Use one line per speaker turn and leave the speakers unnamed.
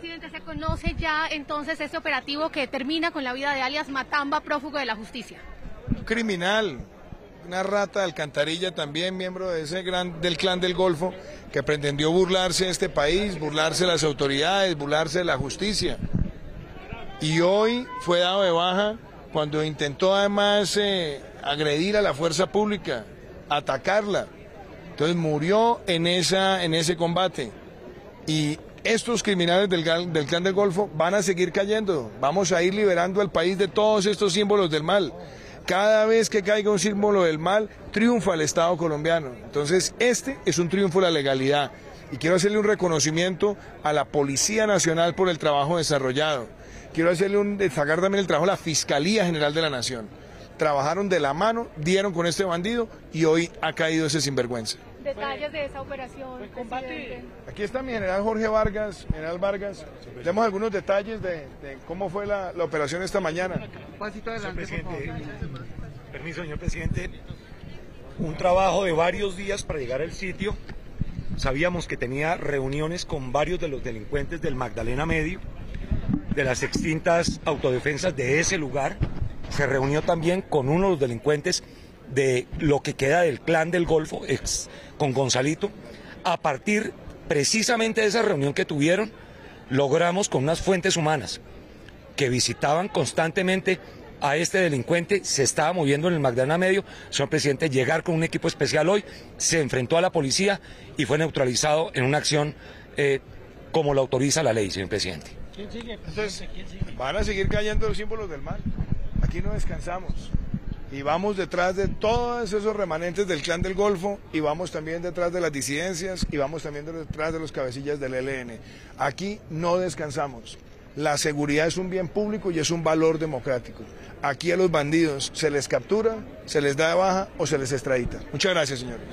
Presidente, ¿se conoce ya entonces este operativo que termina con la vida de alias Matamba, prófugo de la justicia?
Un criminal, una rata de alcantarilla también, miembro de ese gran, del clan del Golfo, que pretendió burlarse de este país, burlarse de las autoridades, burlarse de la justicia. Y hoy fue dado de baja cuando intentó además eh, agredir a la fuerza pública, atacarla. Entonces murió en, esa, en ese combate. Y estos criminales del, clan del Golfo van a seguir cayendo. Vamos a ir liberando al país de todos estos símbolos del mal. Cada vez que caiga un símbolo del mal, triunfa el Estado colombiano. Entonces, este es un triunfo de la legalidad. Y quiero hacerle un reconocimiento a la Policía Nacional por el trabajo desarrollado. Quiero hacerle un destacar también el trabajo de la Fiscalía General de la Nación. Trabajaron de la mano, dieron con este bandido y hoy ha caído ese sinvergüenza.
Detalles de esa operación. presidente.
Aquí está mi general Jorge Vargas, general Vargas. Tenemos algunos detalles de, de cómo fue la, la operación esta mañana.
Señor presidente, permiso, señor presidente. Un trabajo de varios días para llegar al sitio. Sabíamos que tenía reuniones con varios de los delincuentes del Magdalena Medio, de las extintas autodefensas de ese lugar. Se reunió también con uno de los delincuentes de lo que queda del clan del Golfo, ex, con Gonzalito. A partir precisamente de esa reunión que tuvieron, logramos con unas fuentes humanas que visitaban constantemente a este delincuente, se estaba moviendo en el Magdalena Medio, señor presidente, llegar con un equipo especial hoy, se enfrentó a la policía y fue neutralizado en una acción eh, como lo autoriza la ley, señor presidente.
Entonces, van a seguir cayendo los símbolos del mal. Aquí no descansamos. Y vamos detrás de todos esos remanentes del clan del Golfo y vamos también detrás de las disidencias y vamos también detrás de los cabecillas del ELN. Aquí no descansamos. La seguridad es un bien público y es un valor democrático. Aquí a los bandidos se les captura, se les da de baja o se les extradita. Muchas gracias, señores.